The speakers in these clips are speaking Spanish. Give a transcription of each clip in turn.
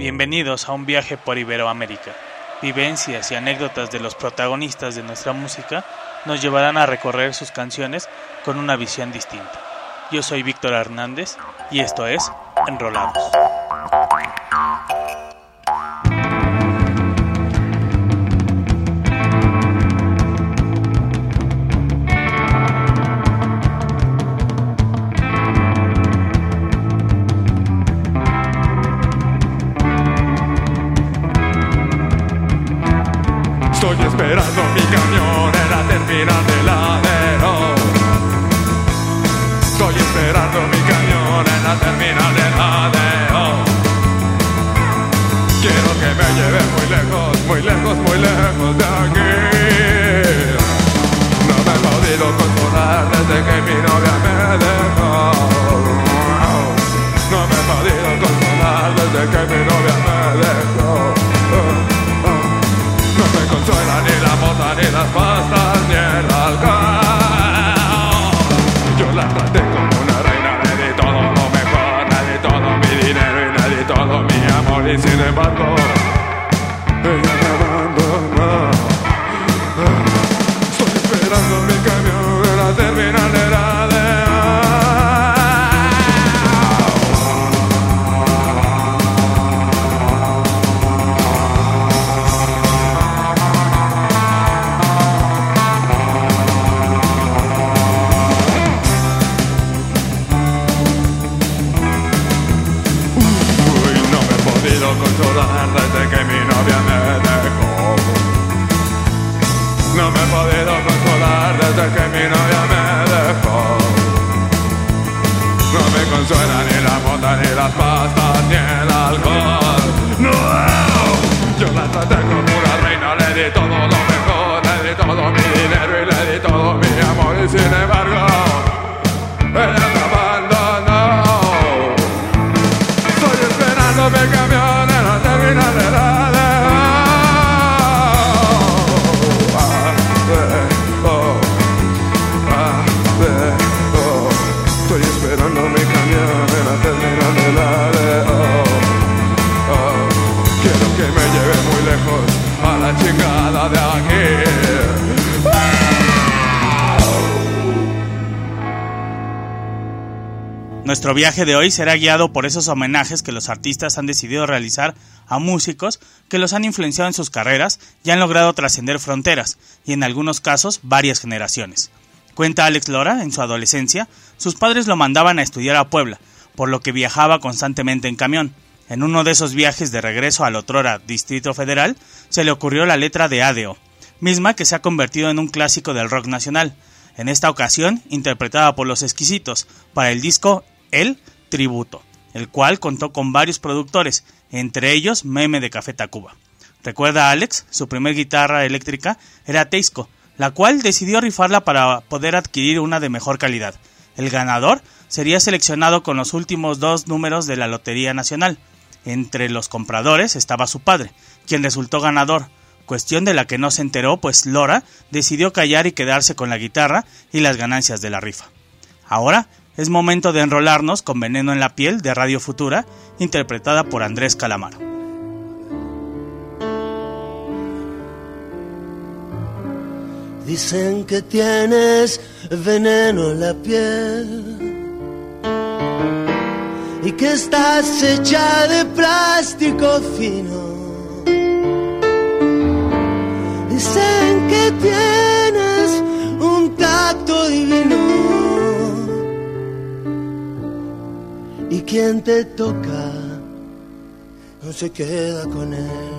Bienvenidos a un viaje por Iberoamérica. Vivencias y anécdotas de los protagonistas de nuestra música nos llevarán a recorrer sus canciones con una visión distinta. Yo soy Víctor Hernández y esto es Enrolados. Viaje de hoy será guiado por esos homenajes que los artistas han decidido realizar a músicos que los han influenciado en sus carreras y han logrado trascender fronteras y en algunos casos varias generaciones. Cuenta Alex Lora, en su adolescencia, sus padres lo mandaban a estudiar a Puebla, por lo que viajaba constantemente en camión. En uno de esos viajes de regreso al otrora Distrito Federal, se le ocurrió la letra de Adeo, misma que se ha convertido en un clásico del rock nacional, en esta ocasión interpretada por Los Exquisitos, para el disco El Tributo, el cual contó con varios productores, entre ellos Meme de Café Tacuba. Recuerda Alex, su primer guitarra eléctrica era Teisco, la cual decidió rifarla para poder adquirir una de mejor calidad. El ganador sería seleccionado con los últimos dos números de la Lotería Nacional. Entre los compradores estaba su padre, quien resultó ganador, cuestión de la que no se enteró, pues Lora decidió callar y quedarse con la guitarra y las ganancias de la rifa. Ahora es momento de enrolarnos con Veneno en la piel de Radio Futura, interpretada por Andrés Calamaro. Dicen que tienes veneno en la piel y que estás hecha de plástico fino. Dicen que tienes un tacto divino y quien te toca no se queda con él.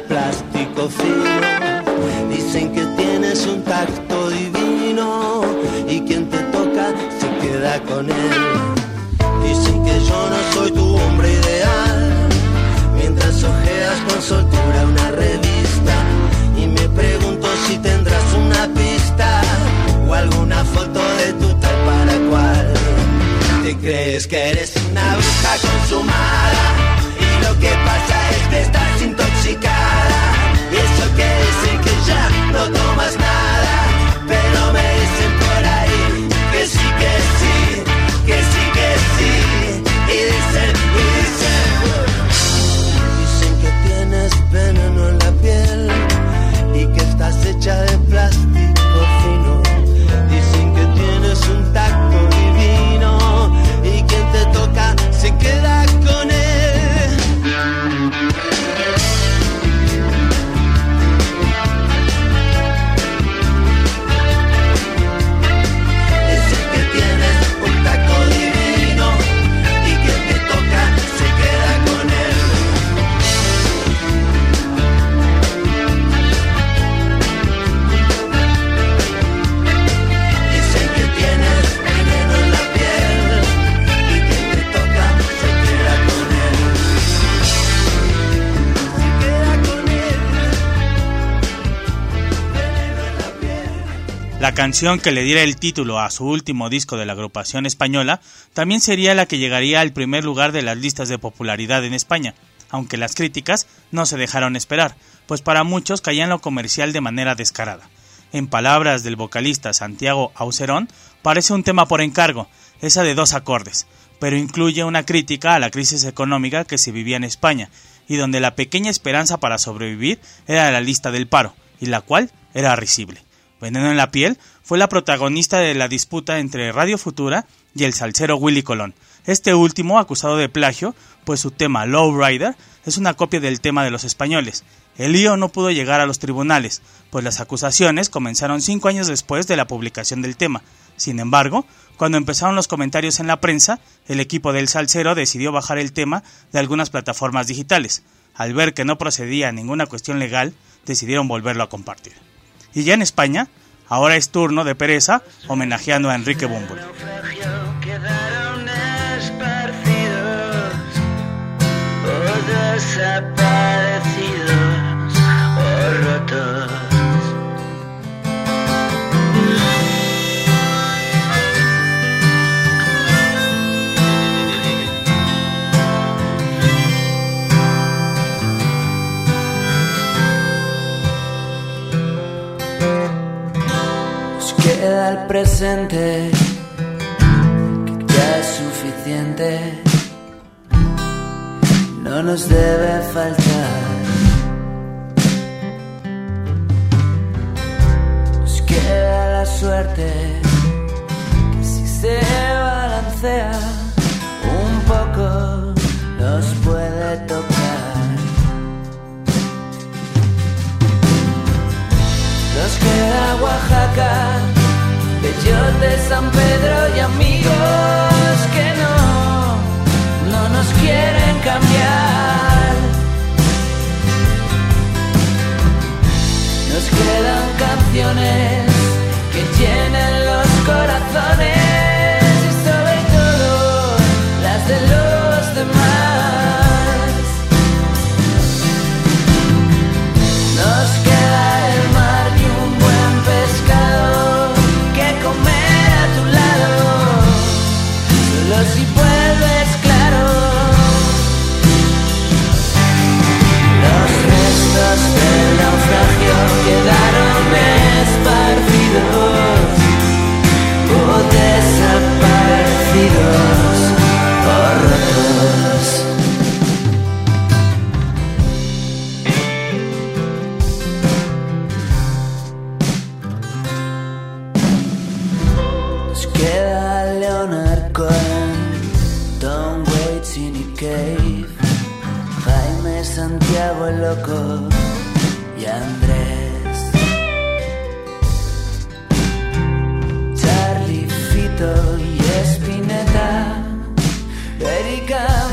Plástico fino. La canción que le diera el título a su último disco de la agrupación española también sería la que llegaría al primer lugar de las listas de popularidad en España, aunque las críticas no se dejaron esperar, pues para muchos caían lo comercial de manera descarada. En palabras del vocalista Santiago Aucerón, parece un tema por encargo, esa de dos acordes, pero incluye una crítica a la crisis económica que se vivía en España, y donde la pequeña esperanza para sobrevivir era la lista del paro, y la cual era risible. Veneno en la piel fue la protagonista de la disputa entre Radio Futura y el salsero Willy Colón. Este último acusado de plagio, pues su tema Low Rider es una copia del tema de los españoles. El lío no pudo llegar a los tribunales, pues las acusaciones comenzaron cinco años después de la publicación del tema. Sin embargo, cuando empezaron los comentarios en la prensa, el equipo del salsero decidió bajar el tema de algunas plataformas digitales. Al ver que no procedía a ninguna cuestión legal, decidieron volverlo a compartir. Y ya en España, ahora es turno de Pereza homenajeando a Enrique rotos. presente, que ya es suficiente, no nos debe faltar. Nos queda la suerte, que si se balancea un poco, nos puede tocar. Nos queda Oaxaca de San Pedro y amigos que no, no nos quieren cambiar. Nos quedan canciones que llenen los corazones y sobre todo las de los Nos queda Leonard Cohen, Tom Waits y Nick Cave, Jaime Santiago el Loco y Andrés. Charlie, Fito y Espineta, Erika,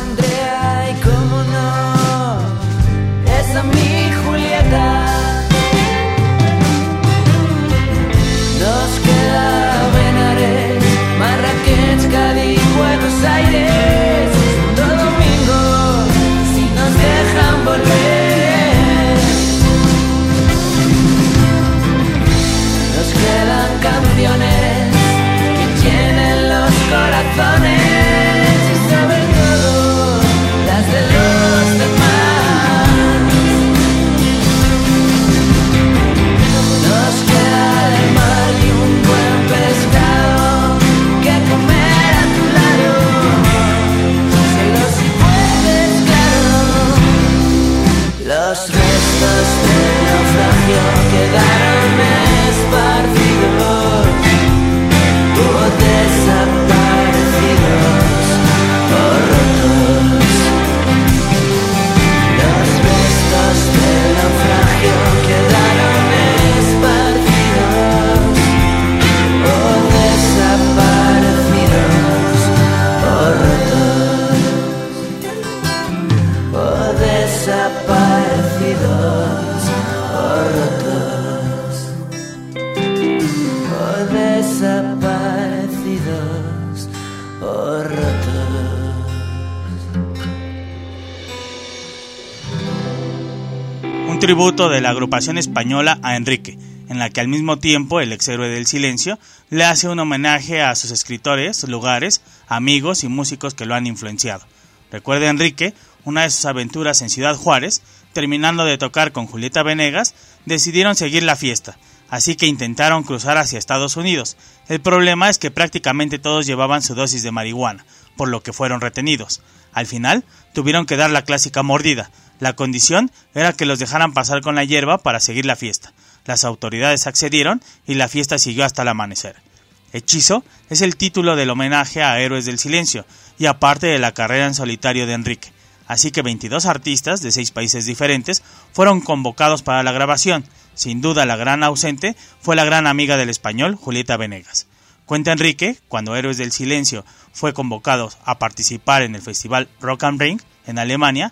tributo de la agrupación española a Enrique, en la que al mismo tiempo el ex héroe del silencio le hace un homenaje a sus escritores, lugares, amigos y músicos que lo han influenciado. Recuerda Enrique una de sus aventuras en Ciudad Juárez, terminando de tocar con Julieta Venegas, decidieron seguir la fiesta, así que intentaron cruzar hacia Estados Unidos. El problema es que prácticamente todos llevaban su dosis de marihuana, por lo que fueron retenidos. Al final, tuvieron que dar la clásica mordida. La condición era que los dejaran pasar con la hierba para seguir la fiesta. Las autoridades accedieron y la fiesta siguió hasta el amanecer. Hechizo es el título del homenaje a Héroes del Silencio y aparte de la carrera en solitario de Enrique. Así que 22 artistas de seis países diferentes fueron convocados para la grabación. Sin duda la gran ausente fue la gran amiga del español Julieta Venegas. Cuenta Enrique, cuando Héroes del Silencio fue convocado a participar en el festival Rock am Ring en Alemania,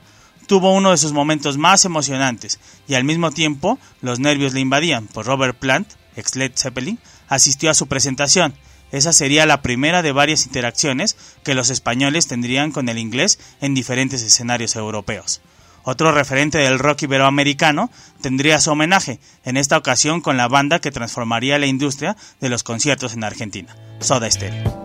tuvo uno de sus momentos más emocionantes y al mismo tiempo los nervios le invadían, pues Robert Plant, ex Led Zeppelin, asistió a su presentación. Esa sería la primera de varias interacciones que los españoles tendrían con el inglés en diferentes escenarios europeos. Otro referente del rock iberoamericano tendría su homenaje, en esta ocasión con la banda que transformaría la industria de los conciertos en Argentina, Soda Stereo.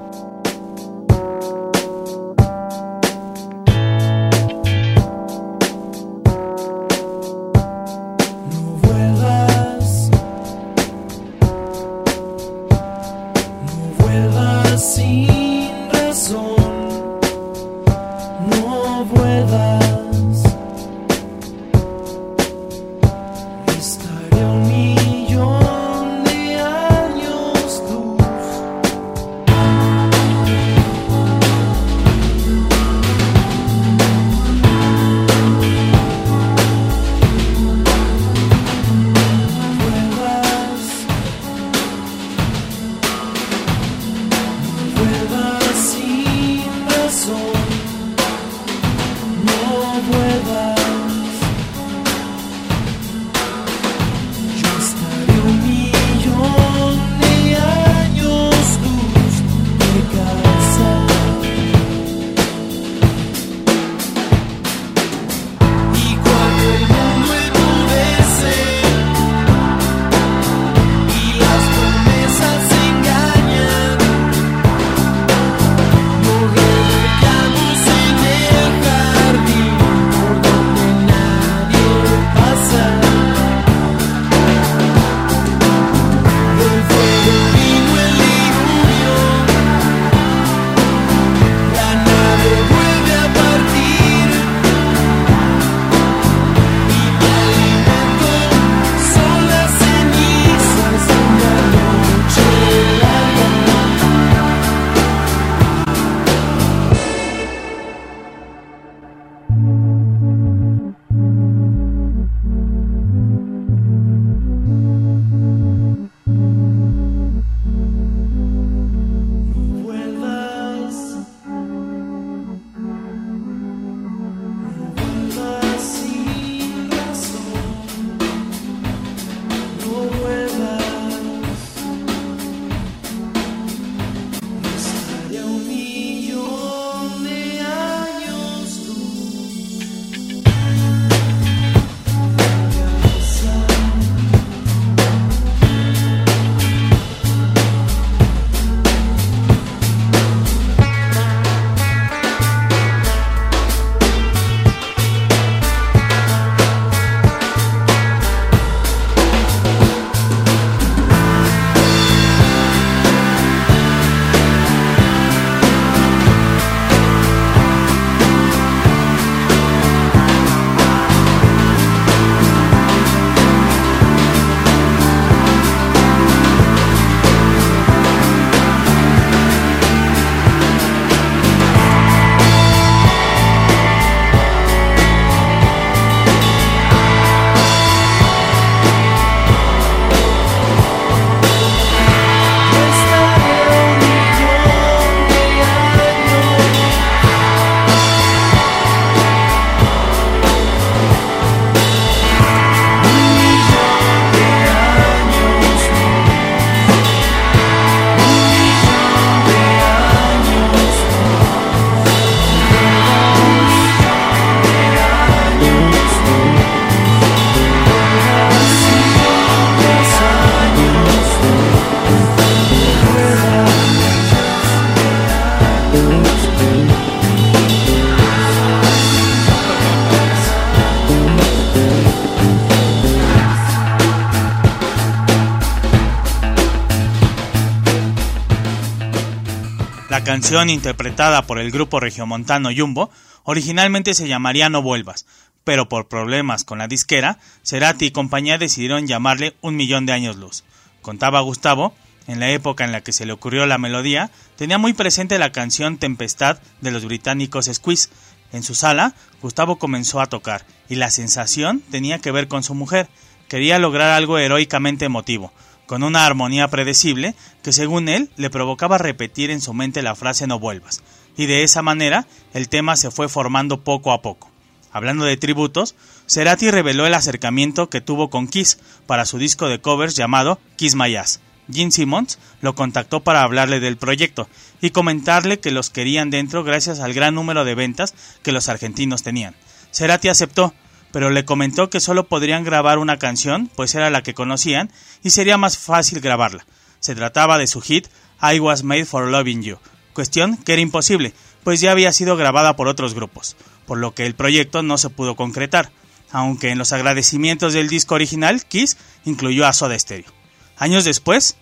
Canción, interpretada por el grupo regiomontano Jumbo, originalmente se llamaría No Vuelvas, pero por problemas con la disquera, Cerati y compañía decidieron llamarle Un Millón de Años Luz. Contaba Gustavo, en la época en la que se le ocurrió la melodía, tenía muy presente la canción Tempestad de los británicos Squeeze. En su sala, Gustavo comenzó a tocar, y la sensación tenía que ver con su mujer. Quería lograr algo heroicamente emotivo, con una armonía predecible que según él le provocaba repetir en su mente la frase no vuelvas, y de esa manera el tema se fue formando poco a poco. Hablando de tributos, Cerati reveló el acercamiento que tuvo con Kiss para su disco de covers llamado Kiss My Ass. Gene Simmons lo contactó para hablarle del proyecto y comentarle que los querían dentro gracias al gran número de ventas que los argentinos tenían. Cerati aceptó, pero le comentó que solo podrían grabar una canción, pues era la que conocían, y sería más fácil grabarla. Se trataba de su hit I Was Made for Loving You, cuestión que era imposible, pues ya había sido grabada por otros grupos, por lo que el proyecto no se pudo concretar, aunque en los agradecimientos del disco original Kiss incluyó a Soda Stereo. Años después,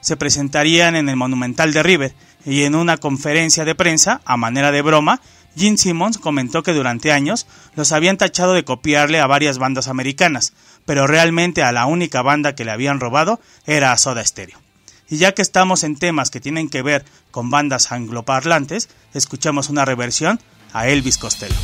se presentarían en el Monumental de River y en una conferencia de prensa, a manera de broma, Gene Simmons comentó que durante años los habían tachado de copiarle a varias bandas americanas, pero realmente a la única banda que le habían robado era a Soda Stereo. Y ya que estamos en temas que tienen que ver con bandas angloparlantes, escuchamos una reversión a Elvis Costello.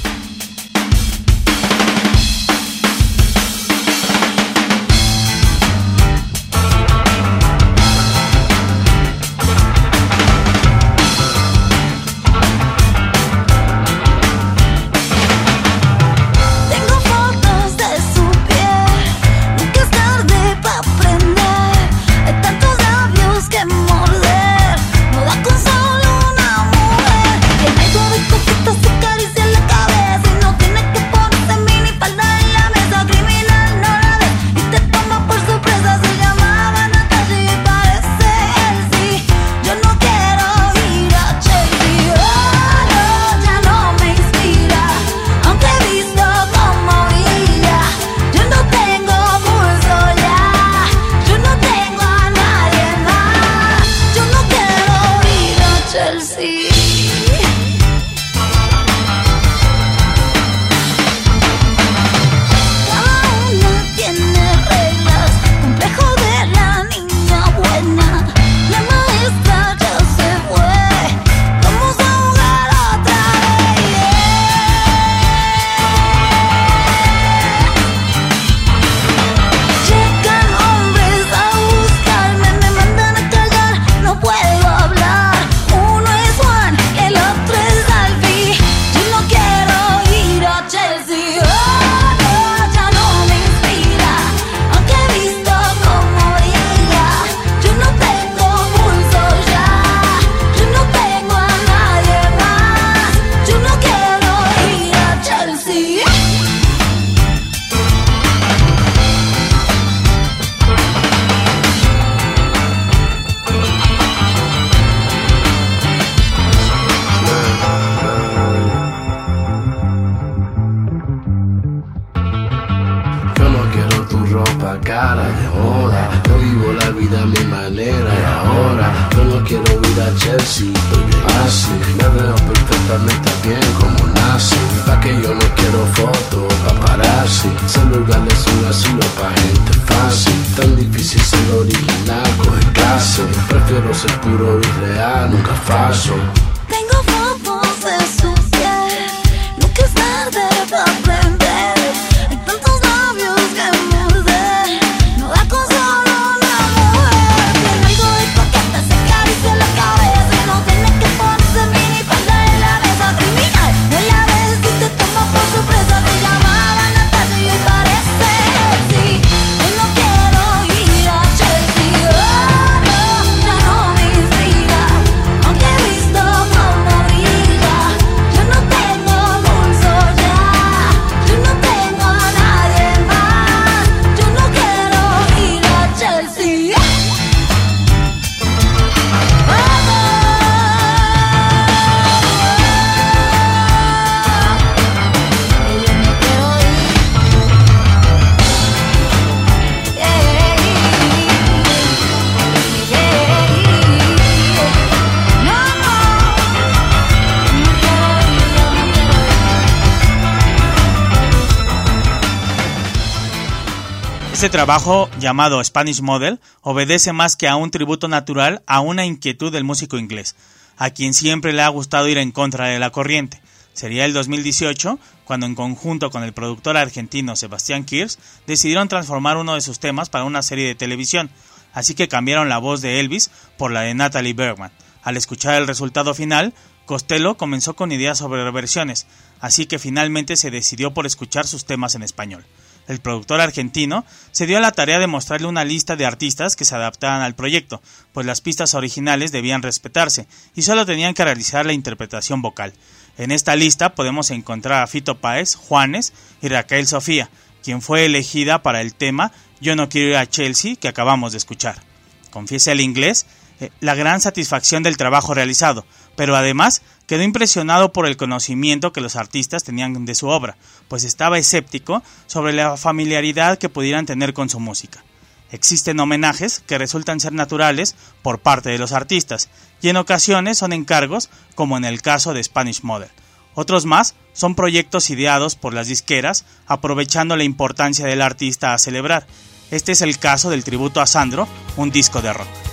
Este trabajo, llamado Spanish Model, obedece más que a un tributo natural a una inquietud del músico inglés, a quien siempre le ha gustado ir en contra de la corriente. Sería el 2018 cuando en conjunto con el productor argentino Sebastián Kirsch decidieron transformar uno de sus temas para una serie de televisión, así que cambiaron la voz de Elvis por la de Natalie Bergman. Al escuchar el resultado final, Costello comenzó con ideas sobre reversiones, así que finalmente se decidió por escuchar sus temas en español. El productor argentino se dio a la tarea de mostrarle una lista de artistas que se adaptaban al proyecto, pues las pistas originales debían respetarse y solo tenían que realizar la interpretación vocal. En esta lista podemos encontrar a Fito Páez, Juanes y Raquel Sofía, quien fue elegida para el tema Yo no quiero ir a Chelsea que acabamos de escuchar. Confiese el inglés eh, la gran satisfacción del trabajo realizado, pero además quedó impresionado por el conocimiento que los artistas tenían de su obra, pues estaba escéptico sobre la familiaridad que pudieran tener con su música. Existen homenajes que resultan ser naturales por parte de los artistas, y en ocasiones son encargos, como en el caso de Spanish Model. Otros más son proyectos ideados por las disqueras, aprovechando la importancia del artista a celebrar. Este es el caso del tributo a Sandro, un disco de rock.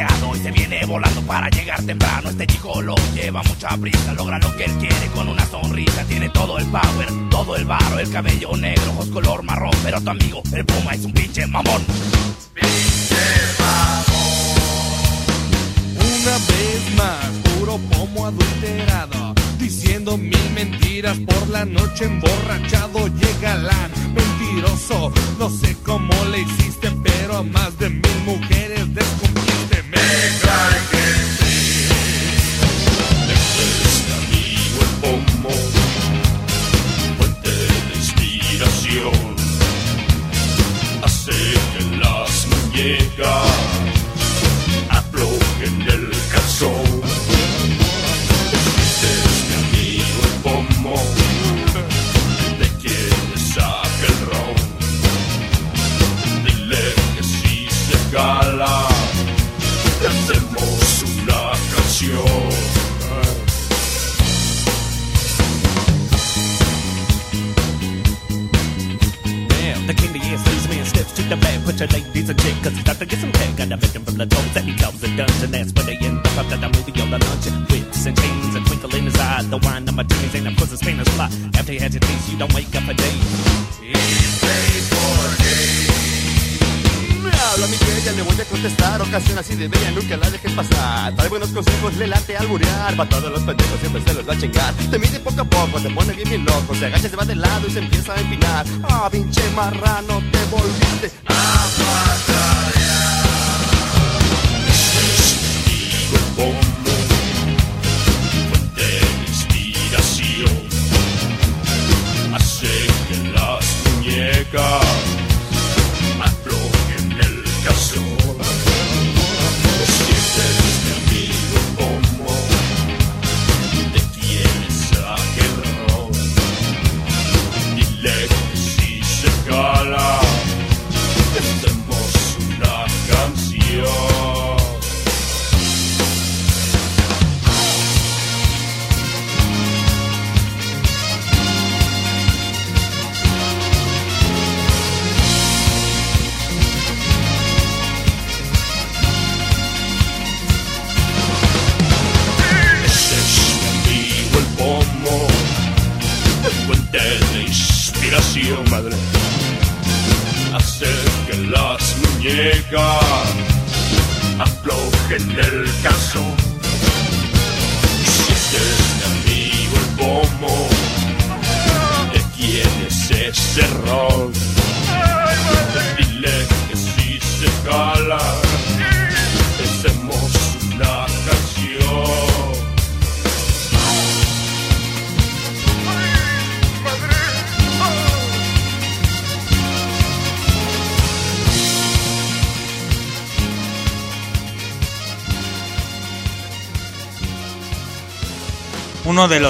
Y se viene volando para llegar temprano. Este chico lo lleva mucha prisa, logra lo que él quiere con una sonrisa. Tiene todo el power, todo el barro, el cabello negro, ojos color marrón. Pero tu amigo, el puma, es un pinche mamón. Una vez más, puro pomo adulterado. Diciendo mil mentiras por la noche emborrachado. Llega la mentiroso. No sé cómo le hiciste, pero a más de mil mujeres descubriste. Me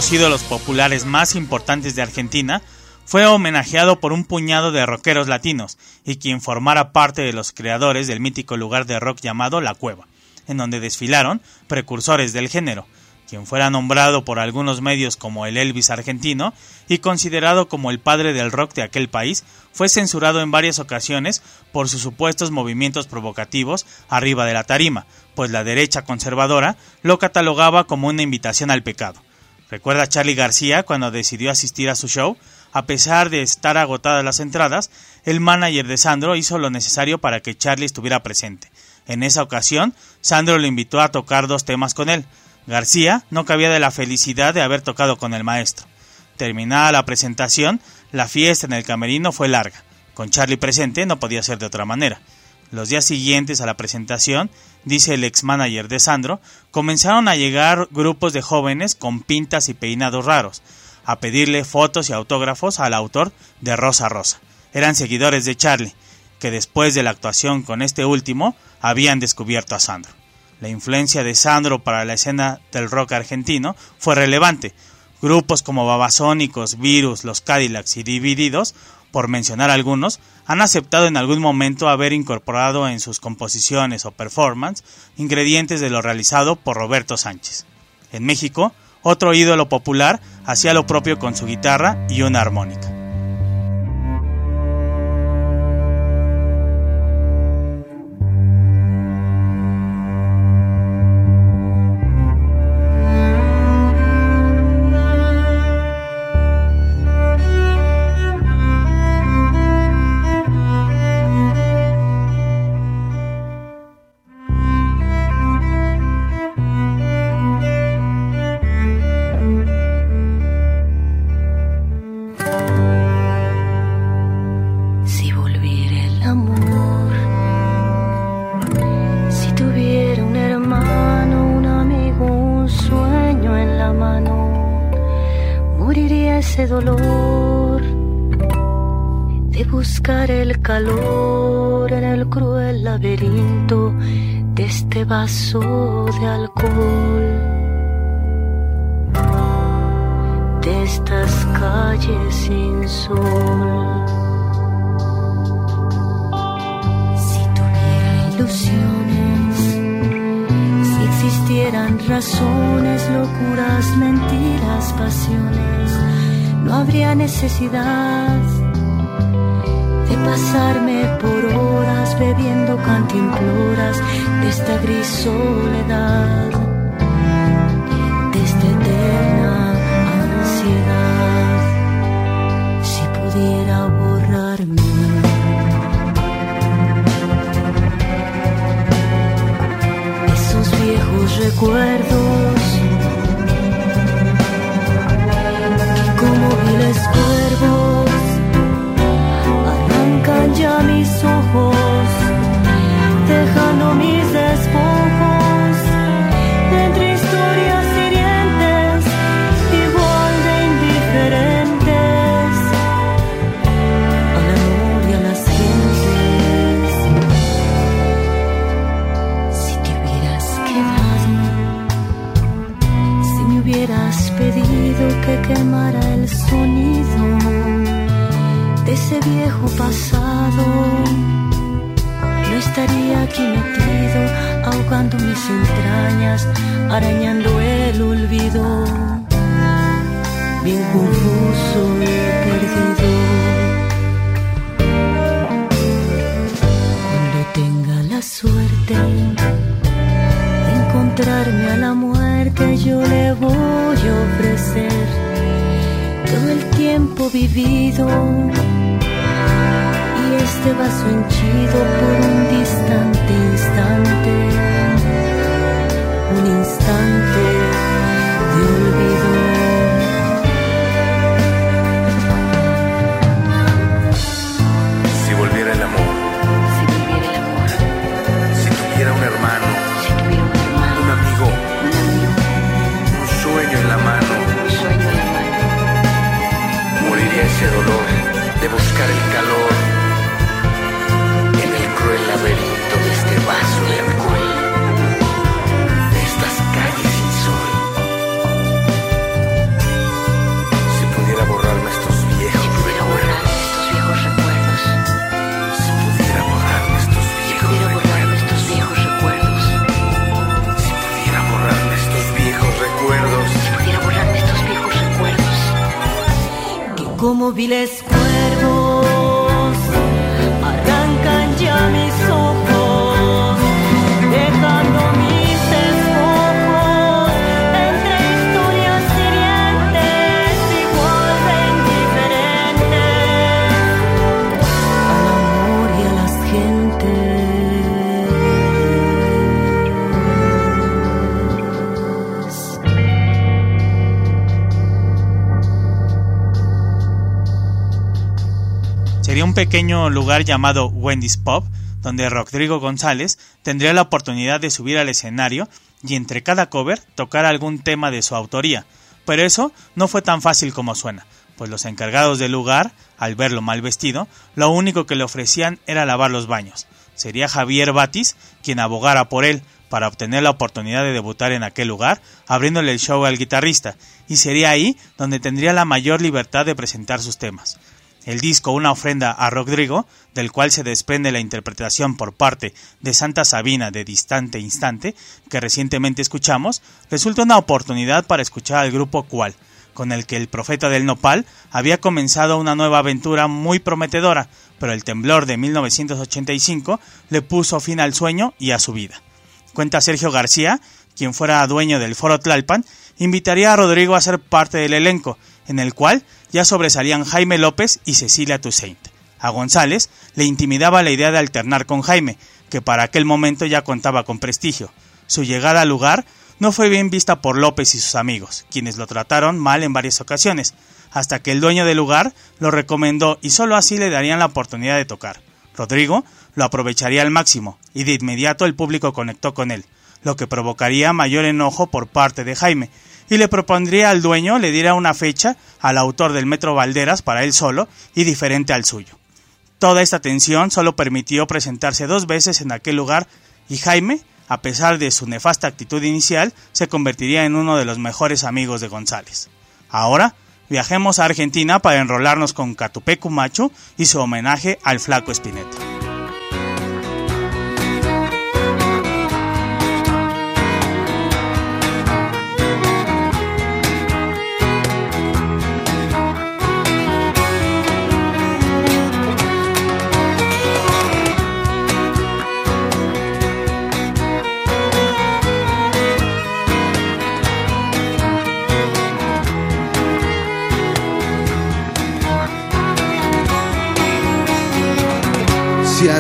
los populares más importantes de Argentina fue homenajeado por un puñado de rockeros latinos y quien formara parte de los creadores del mítico lugar de rock llamado La Cueva, en donde desfilaron precursores del género, quien fuera nombrado por algunos medios como el Elvis argentino y considerado como el padre del rock de aquel país, fue censurado en varias ocasiones por sus supuestos movimientos provocativos arriba de la tarima, pues la derecha conservadora lo catalogaba como una invitación al pecado. Recuerda Charlie García cuando decidió asistir a su show, a pesar de estar agotadas las entradas, el manager de Sandro hizo lo necesario para que Charlie estuviera presente. En esa ocasión, Sandro le invitó a tocar dos temas con él. García no cabía de la felicidad de haber tocado con el maestro. Terminada la presentación, la fiesta en el camerino fue larga. Con Charlie presente no podía ser de otra manera. Los días siguientes a la presentación, dice el ex manager de Sandro, comenzaron a llegar grupos de jóvenes con pintas y peinados raros a pedirle fotos y autógrafos al autor de Rosa Rosa. Eran seguidores de Charlie, que después de la actuación con este último habían descubierto a Sandro. La influencia de Sandro para la escena del rock argentino fue relevante. Grupos como Babasónicos, Virus, Los Cadillacs y Divididos, por mencionar algunos, han aceptado en algún momento haber incorporado en sus composiciones o performance ingredientes de lo realizado por Roberto Sánchez. En México, otro ídolo popular hacía lo propio con su guitarra y una armónica. Ese dolor de buscar el calor en el cruel laberinto de este vaso de alcohol. De estas calles sin sol. Si tuviera ilusiones, si existieran razones, locuras, mentiras, pasiones, no habría necesidad de pasarme por horas bebiendo cantimploras de esta gris soledad, de esta eterna ansiedad. Si pudiera borrarme esos viejos recuerdos viejo pasado, no estaría aquí metido, ahogando mis entrañas, arañando el olvido, bien confuso y perdido. Cuando tenga la suerte de encontrarme a la muerte, yo le voy a ofrecer todo el tiempo vivido este vaso henchido por un distante instante, un instante de olvido. Si volviera el amor, Si tuviera el amor, si tuviera un hermano, si tuviera un hermano, un amigo, un amigo, un sueño en la mano, un sueño en la mano. moriría ese dolor de buscar el calor de este vaso de alcohol, de estas calles sin sol. Si pudiera borrarme estos viejos, si estos viejos recuerdos, si pudiera borrarme estos viejos si borrarme estos viejos recuerdos, si pudiera borrarme estos viejos recuerdos, si pudiera borrarme estos viejos recuerdos, que como viles arrancan ya mis un pequeño lugar llamado Wendy's Pub, donde Rodrigo González tendría la oportunidad de subir al escenario y entre cada cover tocar algún tema de su autoría. Pero eso no fue tan fácil como suena, pues los encargados del lugar, al verlo mal vestido, lo único que le ofrecían era lavar los baños. Sería Javier Batis quien abogara por él para obtener la oportunidad de debutar en aquel lugar, abriéndole el show al guitarrista, y sería ahí donde tendría la mayor libertad de presentar sus temas. El disco Una ofrenda a Rodrigo, del cual se desprende la interpretación por parte de Santa Sabina de Distante Instante, que recientemente escuchamos, resulta una oportunidad para escuchar al grupo Cual, con el que el profeta del Nopal había comenzado una nueva aventura muy prometedora, pero el temblor de 1985 le puso fin al sueño y a su vida. Cuenta Sergio García, quien fuera dueño del Foro Tlalpan, invitaría a Rodrigo a ser parte del elenco, en el cual ya sobresalían Jaime López y Cecilia Toussaint. A González le intimidaba la idea de alternar con Jaime, que para aquel momento ya contaba con prestigio. Su llegada al lugar no fue bien vista por López y sus amigos, quienes lo trataron mal en varias ocasiones, hasta que el dueño del lugar lo recomendó y sólo así le darían la oportunidad de tocar. Rodrigo lo aprovecharía al máximo, y de inmediato el público conectó con él, lo que provocaría mayor enojo por parte de Jaime, y le propondría al dueño le diera una fecha al autor del Metro Valderas para él solo y diferente al suyo. Toda esta tensión solo permitió presentarse dos veces en aquel lugar y Jaime, a pesar de su nefasta actitud inicial, se convertiría en uno de los mejores amigos de González. Ahora, viajemos a Argentina para enrolarnos con Catupecu Machu y su homenaje al flaco Spinetta.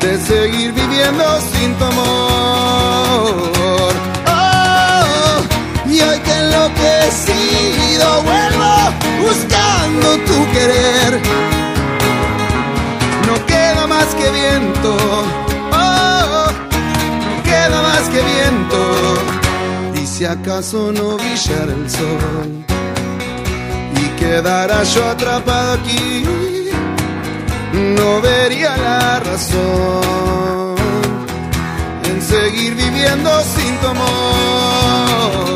de seguir viviendo sin tu amor. Oh, y hoy que enloquecido vuelvo buscando tu querer. No queda más que viento, oh, no queda más que viento. Y si acaso no brillara el sol y quedara yo atrapado aquí no vería la razón en seguir viviendo sin tu amor.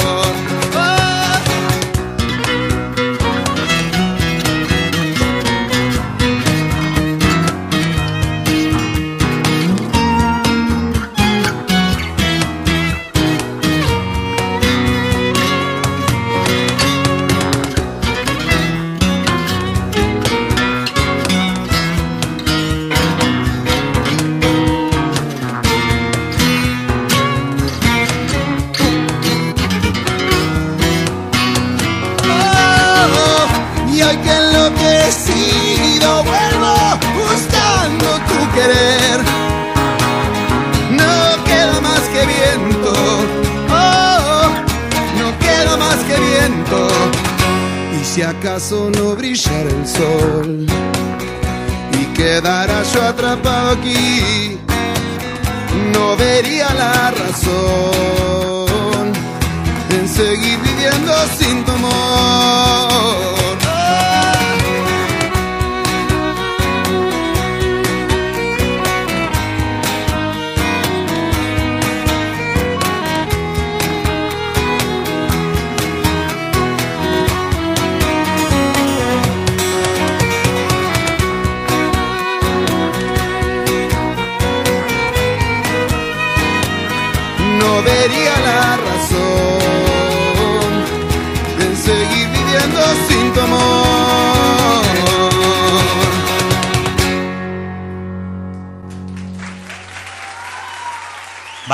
Si acaso no brillara el sol y quedara yo atrapado aquí, no vería la razón en seguir viviendo sin tu amor.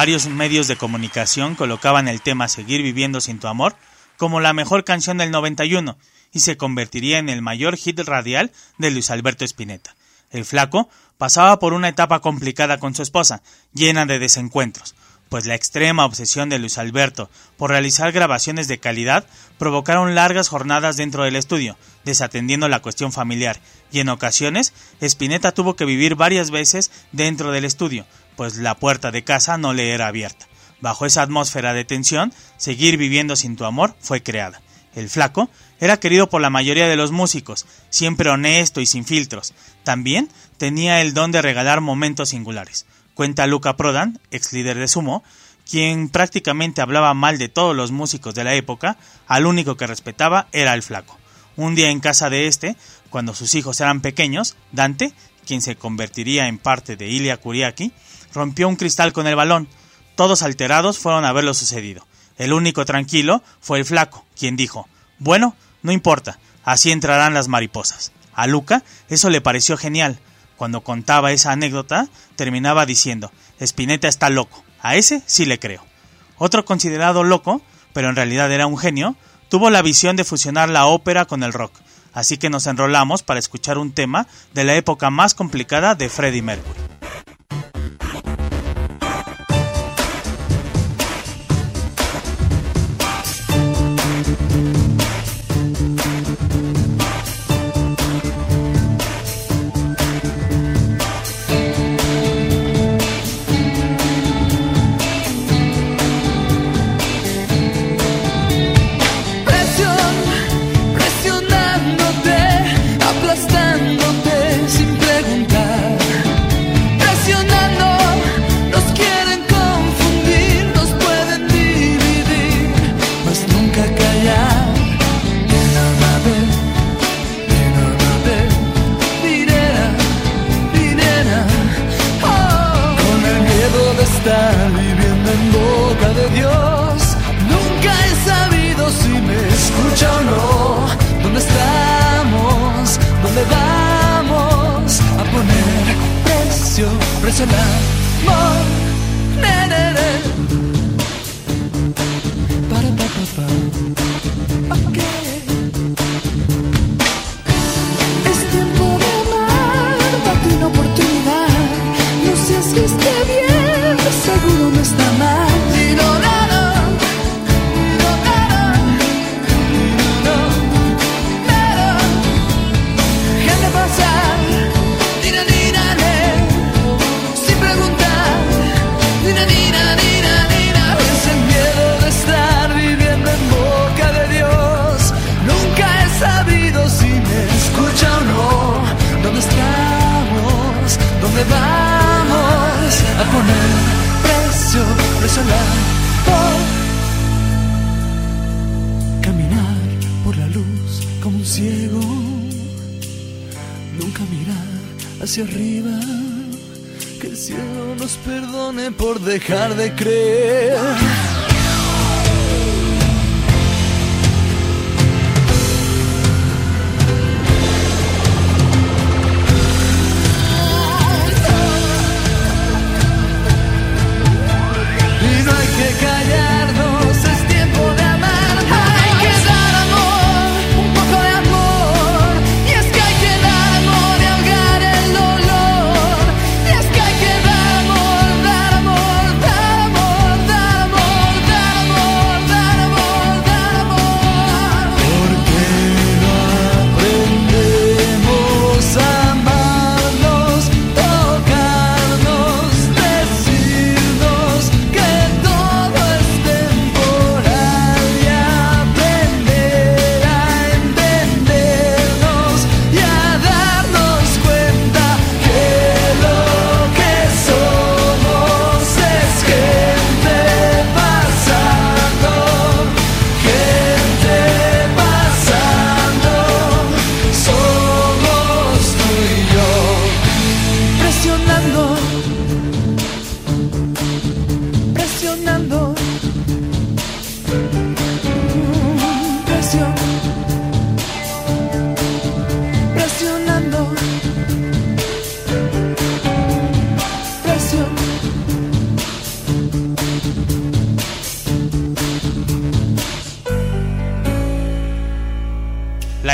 Varios medios de comunicación colocaban el tema Seguir viviendo sin tu amor como la mejor canción del 91 y se convertiría en el mayor hit radial de Luis Alberto Spinetta. El flaco pasaba por una etapa complicada con su esposa, llena de desencuentros, pues la extrema obsesión de Luis Alberto por realizar grabaciones de calidad provocaron largas jornadas dentro del estudio, desatendiendo la cuestión familiar, y en ocasiones Spinetta tuvo que vivir varias veces dentro del estudio, pues la puerta de casa no le era abierta. Bajo esa atmósfera de tensión, Seguir viviendo sin tu amor fue creada. El flaco era querido por la mayoría de los músicos, siempre honesto y sin filtros. También tenía el don de regalar momentos singulares. Cuenta Luca Prodan, ex líder de Sumo, quien prácticamente hablaba mal de todos los músicos de la época, al único que respetaba era el flaco. Un día en casa de este, cuando sus hijos eran pequeños, Dante, quien se convertiría en parte de Ilia Kuriaki, rompió un cristal con el balón. Todos alterados fueron a ver lo sucedido. El único tranquilo fue el flaco, quien dijo, bueno, no importa, así entrarán las mariposas. A Luca eso le pareció genial. Cuando contaba esa anécdota, terminaba diciendo, Spinetta está loco, a ese sí le creo. Otro considerado loco, pero en realidad era un genio, tuvo la visión de fusionar la ópera con el rock, así que nos enrolamos para escuchar un tema de la época más complicada de Freddie Mercury.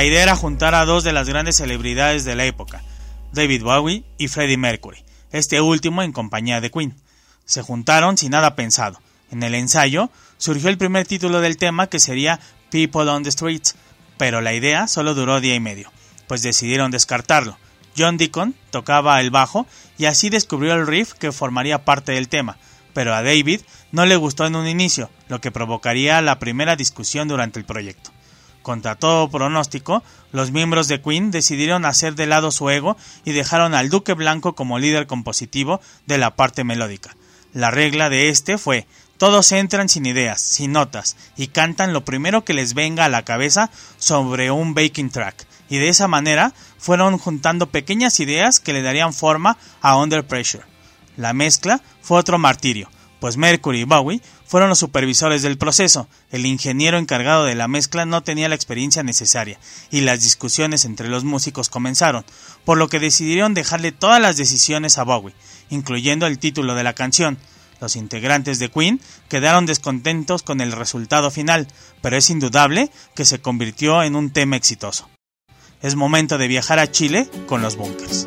La idea era juntar a dos de las grandes celebridades de la época, David Bowie y Freddie Mercury, este último en compañía de Queen. Se juntaron sin nada pensado. En el ensayo surgió el primer título del tema que sería People on the Streets, pero la idea solo duró día y medio, pues decidieron descartarlo. John Deacon tocaba el bajo y así descubrió el riff que formaría parte del tema, pero a David no le gustó en un inicio, lo que provocaría la primera discusión durante el proyecto. Contra todo pronóstico, los miembros de Queen decidieron hacer de lado su ego y dejaron al Duque Blanco como líder compositivo de la parte melódica. La regla de este fue todos entran sin ideas, sin notas, y cantan lo primero que les venga a la cabeza sobre un backing track, y de esa manera fueron juntando pequeñas ideas que le darían forma a Under Pressure. La mezcla fue otro martirio, pues Mercury y Bowie fueron los supervisores del proceso, el ingeniero encargado de la mezcla no tenía la experiencia necesaria, y las discusiones entre los músicos comenzaron, por lo que decidieron dejarle todas las decisiones a Bowie, incluyendo el título de la canción, los integrantes de Queen quedaron descontentos con el resultado final, pero es indudable que se convirtió en un tema exitoso. Es momento de viajar a Chile con los bunkers.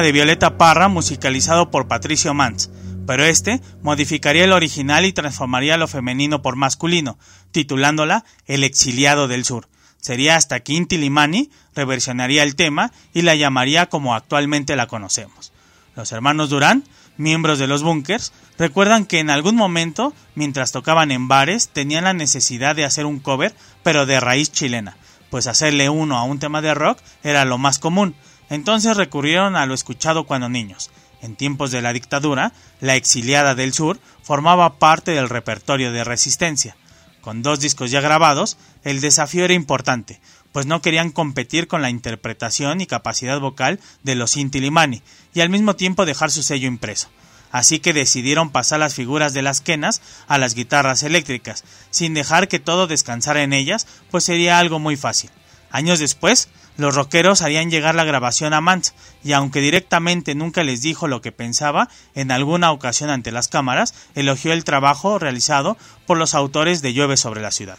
De Violeta Parra musicalizado por Patricio Mans, pero este modificaría el original y transformaría lo femenino por masculino, titulándola El exiliado del sur. Sería hasta que Inti Limani reversionaría el tema y la llamaría como actualmente la conocemos. Los hermanos Durán, miembros de los Bunkers, recuerdan que en algún momento, mientras tocaban en bares, tenían la necesidad de hacer un cover, pero de raíz chilena, pues hacerle uno a un tema de rock era lo más común, entonces recurrieron a lo escuchado cuando niños. En tiempos de la dictadura, la exiliada del sur formaba parte del repertorio de resistencia. Con dos discos ya grabados, el desafío era importante, pues no querían competir con la interpretación y capacidad vocal de los Inti Limani, y al mismo tiempo dejar su sello impreso. Así que decidieron pasar las figuras de las quenas a las guitarras eléctricas, sin dejar que todo descansara en ellas, pues sería algo muy fácil. Años después, los rockeros harían llegar la grabación a Mans, y aunque directamente nunca les dijo lo que pensaba, en alguna ocasión ante las cámaras, elogió el trabajo realizado por los autores de Llueve sobre la ciudad.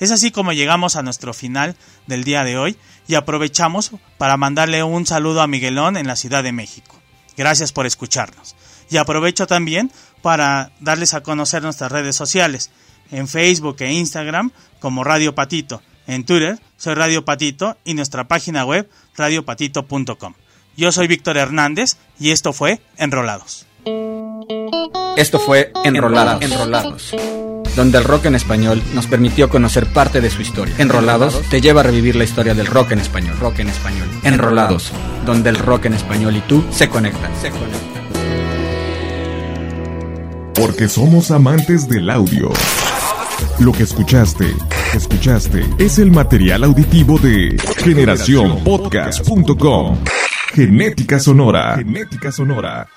Es así como llegamos a nuestro final del día de hoy y aprovechamos para mandarle un saludo a Miguelón en la Ciudad de México. Gracias por escucharnos. Y aprovecho también para darles a conocer nuestras redes sociales, en Facebook e Instagram como Radio Patito, en Twitter soy Radio Patito y nuestra página web radiopatito.com. Yo soy Víctor Hernández y esto fue Enrolados. Esto fue Enrolados, Enrolados, donde el rock en español nos permitió conocer parte de su historia. Enrolados te lleva a revivir la historia del rock en español. Rock en español. Enrolados, donde el rock en español y tú se conectan. Se conectan. Porque somos amantes del audio. Lo que escuchaste, escuchaste, es el material auditivo de generacionpodcast.com. Genética sonora. Genética sonora.